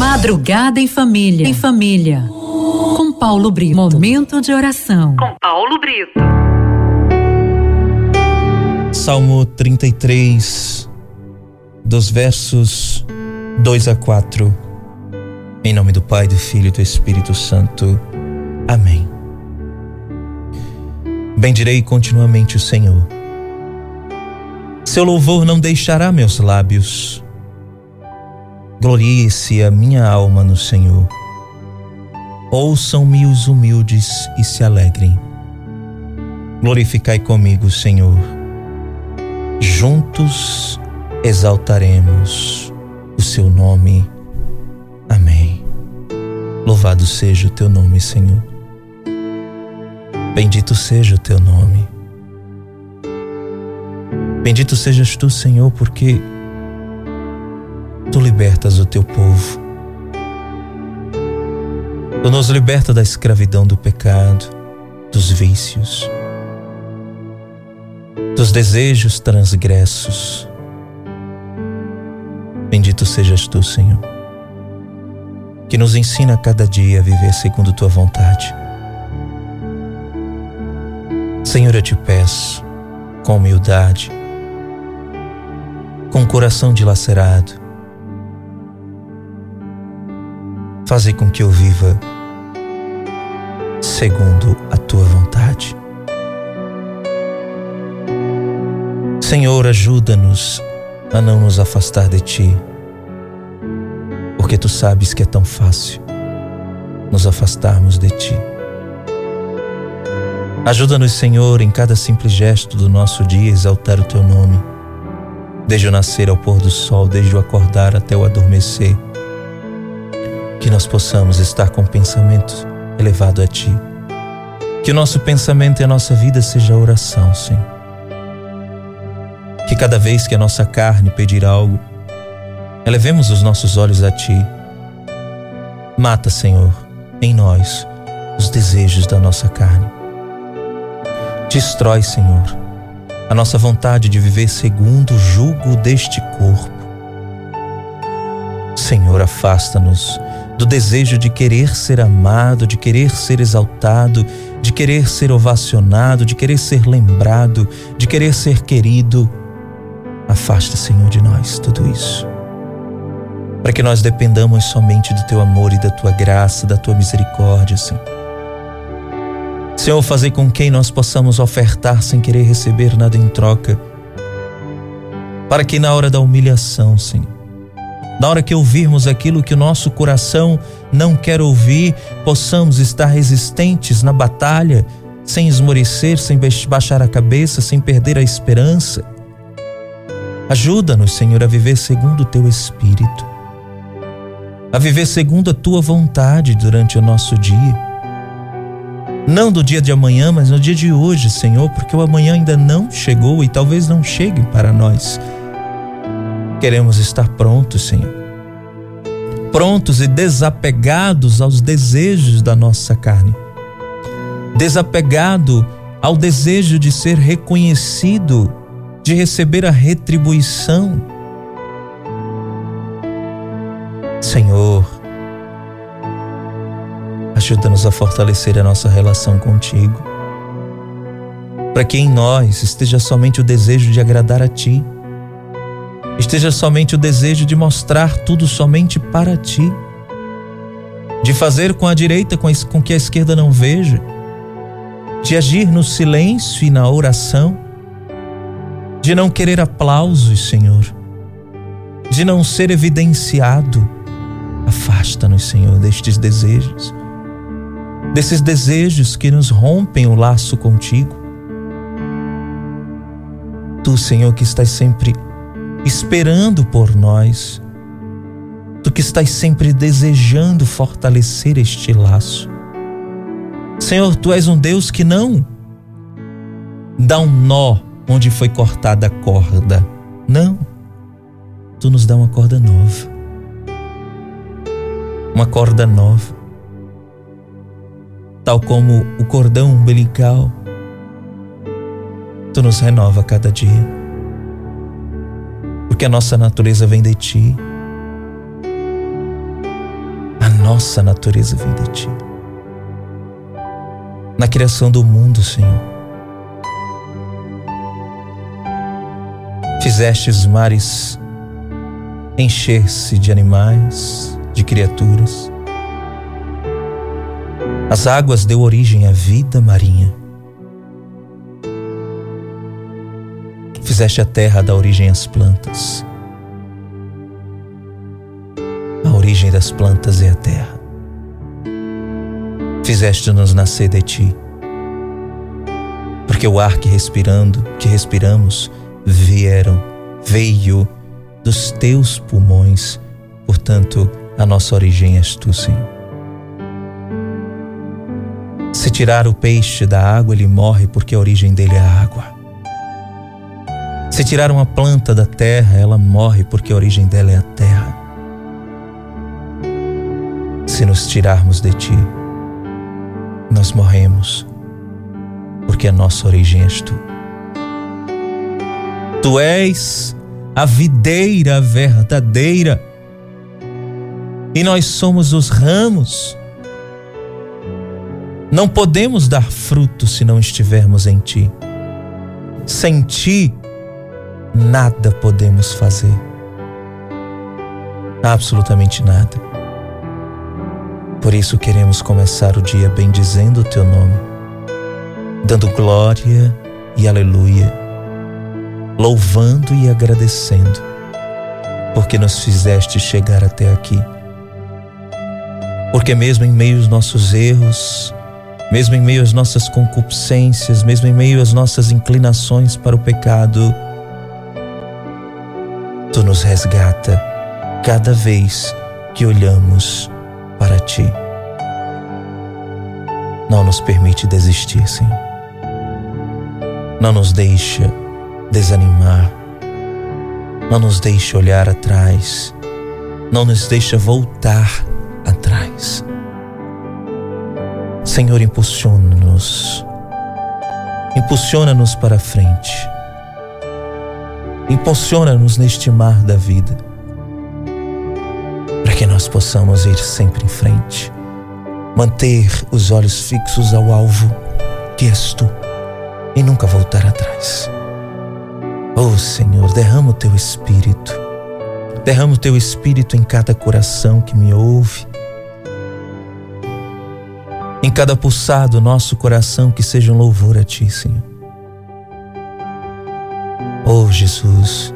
Madrugada em família. Em família. Com Paulo Brito. Momento de oração. Com Paulo Brito. Salmo 33, dos versos 2 a 4. Em nome do Pai, do Filho e do Espírito Santo. Amém. Bendirei continuamente o Senhor. Seu louvor não deixará meus lábios. Glorie-se a minha alma no Senhor. Ouçam-me os humildes e se alegrem. Glorificai comigo, Senhor. Juntos exaltaremos o seu nome. Amém. Louvado seja o teu nome, Senhor. Bendito seja o teu nome. Bendito sejas tu, Senhor, porque tu libertas o teu povo. Tu nos liberta da escravidão do pecado, dos vícios, dos desejos transgressos. Bendito sejas tu, Senhor, que nos ensina a cada dia a viver segundo tua vontade. Senhor, eu te peço, com humildade, com coração dilacerado, fazer com que eu viva segundo a tua vontade. Senhor, ajuda-nos a não nos afastar de ti, porque tu sabes que é tão fácil nos afastarmos de ti. Ajuda-nos, Senhor, em cada simples gesto do nosso dia exaltar o teu nome, desde o nascer ao pôr do sol, desde o acordar até o adormecer. Que nós possamos estar com o pensamento elevado a ti. Que o nosso pensamento e a nossa vida seja oração, Senhor que cada vez que a nossa carne pedir algo, elevemos os nossos olhos a Ti. Mata, Senhor, em nós os desejos da nossa carne. Destrói, Senhor, a nossa vontade de viver segundo o jugo deste corpo. Senhor, afasta-nos do desejo de querer ser amado, de querer ser exaltado, de querer ser ovacionado, de querer ser lembrado, de querer ser querido. Afasta, Senhor, de nós tudo isso. Para que nós dependamos somente do teu amor e da tua graça, da tua misericórdia, Senhor. Senhor, fazer com que nós possamos ofertar sem querer receber nada em troca. Para que na hora da humilhação, Senhor, na hora que ouvirmos aquilo que o nosso coração não quer ouvir, possamos estar resistentes na batalha, sem esmorecer, sem baixar a cabeça, sem perder a esperança Ajuda-nos, Senhor, a viver segundo o teu espírito, a viver segundo a tua vontade durante o nosso dia. Não do dia de amanhã, mas no dia de hoje, Senhor, porque o amanhã ainda não chegou e talvez não chegue para nós. Queremos estar prontos, Senhor. Prontos e desapegados aos desejos da nossa carne. Desapegado ao desejo de ser reconhecido de receber a retribuição. Senhor, ajuda-nos a fortalecer a nossa relação contigo, para que em nós esteja somente o desejo de agradar a Ti, esteja somente o desejo de mostrar tudo somente para Ti, de fazer com a direita com que a esquerda não veja, de agir no silêncio e na oração. De não querer aplausos, Senhor, de não ser evidenciado. Afasta-nos, Senhor, destes desejos, desses desejos que nos rompem o laço contigo. Tu, Senhor, que estás sempre esperando por nós, tu que estás sempre desejando fortalecer este laço. Senhor, tu és um Deus que não dá um nó onde foi cortada a corda. Não. Tu nos dá uma corda nova. Uma corda nova. Tal como o cordão umbilical. Tu nos renova cada dia. Porque a nossa natureza vem de ti. nossa natureza vem de ti. Na criação do mundo, Senhor, fizeste os mares encher-se de animais, de criaturas. As águas deu origem à vida marinha. Fizeste a terra dar origem às plantas. A origem das plantas é a terra. Fizeste-nos nascer de ti. Porque o ar que respirando, que respiramos, vieram, veio dos teus pulmões. Portanto, a nossa origem és tu, Senhor. Se tirar o peixe da água, ele morre porque a origem dele é a água. Se tirar uma planta da terra, ela morre porque a origem dela é a terra. Se nos tirarmos de ti, nós morremos, porque a nossa origem és tu. Tu és a videira verdadeira e nós somos os ramos. Não podemos dar fruto se não estivermos em ti. Sem ti, nada podemos fazer. Absolutamente nada. Por isso queremos começar o dia bendizendo o teu nome, dando glória e aleluia, louvando e agradecendo, porque nos fizeste chegar até aqui. Porque mesmo em meio aos nossos erros, mesmo em meio às nossas concupiscências, mesmo em meio às nossas inclinações para o pecado, Tu nos resgata cada vez que olhamos para Ti. Não nos permite desistir, Senhor. Não nos deixa desanimar. Não nos deixa olhar atrás. Não nos deixa voltar atrás. Senhor, impulsiona-nos. Impulsiona-nos para frente Impulsiona-nos neste mar da vida, para que nós possamos ir sempre em frente, manter os olhos fixos ao alvo, que és tu, e nunca voltar atrás. Oh Senhor, derrama o teu espírito, derrama o teu espírito em cada coração que me ouve, em cada pulsar do nosso coração que seja um louvor a ti, Senhor. Oh Jesus,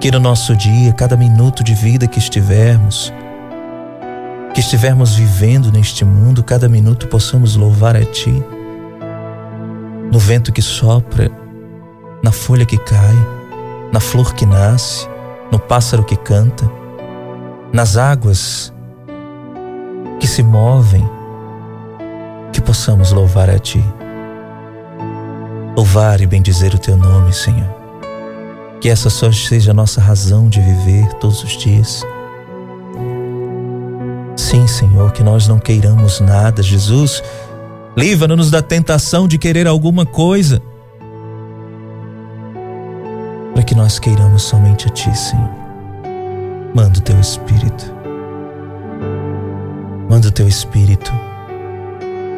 que no nosso dia, cada minuto de vida que estivermos, que estivermos vivendo neste mundo, cada minuto possamos louvar a Ti. No vento que sopra, na folha que cai, na flor que nasce, no pássaro que canta, nas águas que se movem, que possamos louvar a Ti louvar e bendizer o teu nome, Senhor. Que essa só seja a nossa razão de viver todos os dias. Sim, Senhor, que nós não queiramos nada, Jesus. Livra-nos da tentação de querer alguma coisa. Para que nós queiramos somente a Ti, Senhor. Manda o Teu Espírito. Manda o Teu Espírito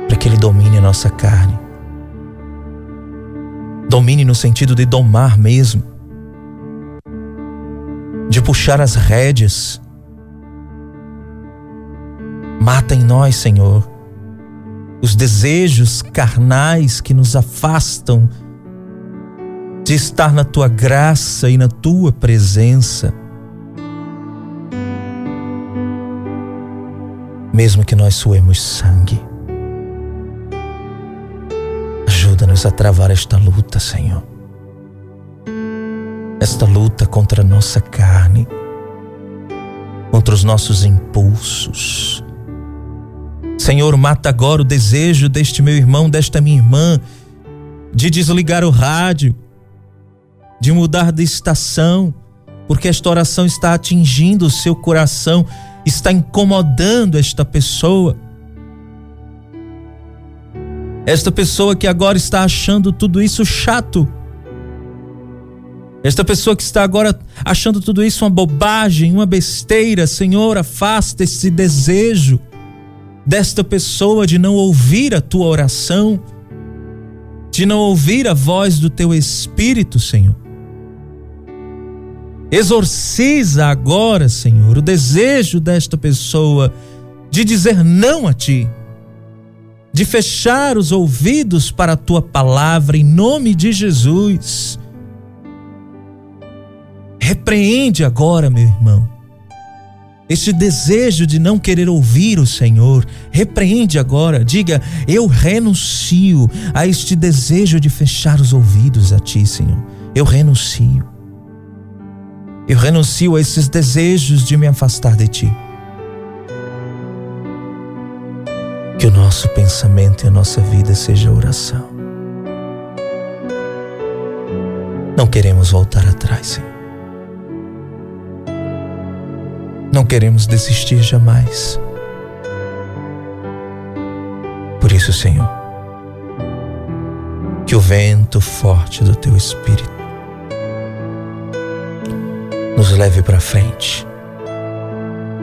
para que Ele domine a nossa carne Domine no sentido de domar mesmo, de puxar as rédeas. Mata em nós, Senhor, os desejos carnais que nos afastam de estar na tua graça e na tua presença. Mesmo que nós suemos sangue. Ajuda-nos a travar esta luta, Senhor. Esta luta contra a nossa carne, contra os nossos impulsos. Senhor, mata agora o desejo deste meu irmão, desta minha irmã, de desligar o rádio, de mudar de estação, porque esta oração está atingindo o seu coração, está incomodando esta pessoa. Esta pessoa que agora está achando tudo isso chato. Esta pessoa que está agora achando tudo isso uma bobagem, uma besteira, Senhor, afasta esse desejo desta pessoa de não ouvir a tua oração, de não ouvir a voz do teu espírito, Senhor. Exorciza agora, Senhor, o desejo desta pessoa de dizer não a ti, de fechar os ouvidos para a tua palavra em nome de Jesus. Repreende agora, meu irmão, este desejo de não querer ouvir o Senhor. Repreende agora, diga: Eu renuncio a este desejo de fechar os ouvidos a Ti, Senhor. Eu renuncio. Eu renuncio a esses desejos de me afastar de Ti. Que o nosso pensamento e a nossa vida seja oração. Não queremos voltar atrás, Senhor. Não queremos desistir jamais. Por isso, Senhor, que o vento forte do teu espírito nos leve para frente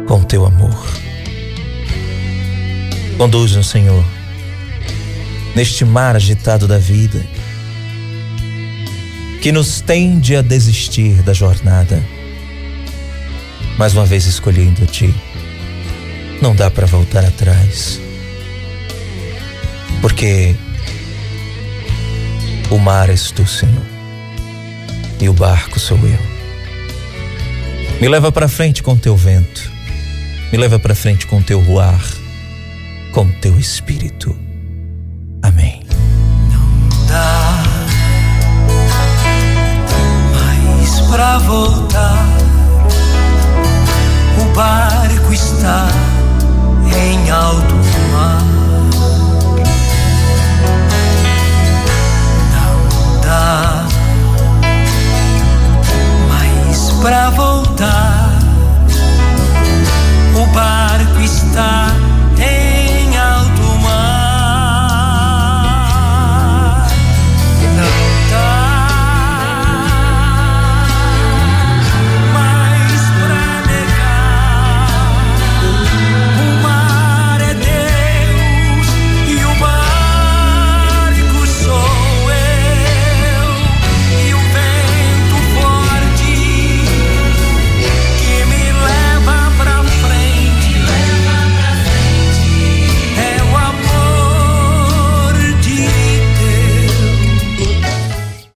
com teu amor. Conduz-nos, Senhor, neste mar agitado da vida que nos tende a desistir da jornada mais uma vez escolhendo ti. Não dá para voltar atrás. Porque o mar és tu, Senhor, e o barco sou eu. Me leva para frente com teu vento. Me leva para frente com teu ruar, com teu espírito. Amém. Não dá mais para voltar barco está em alto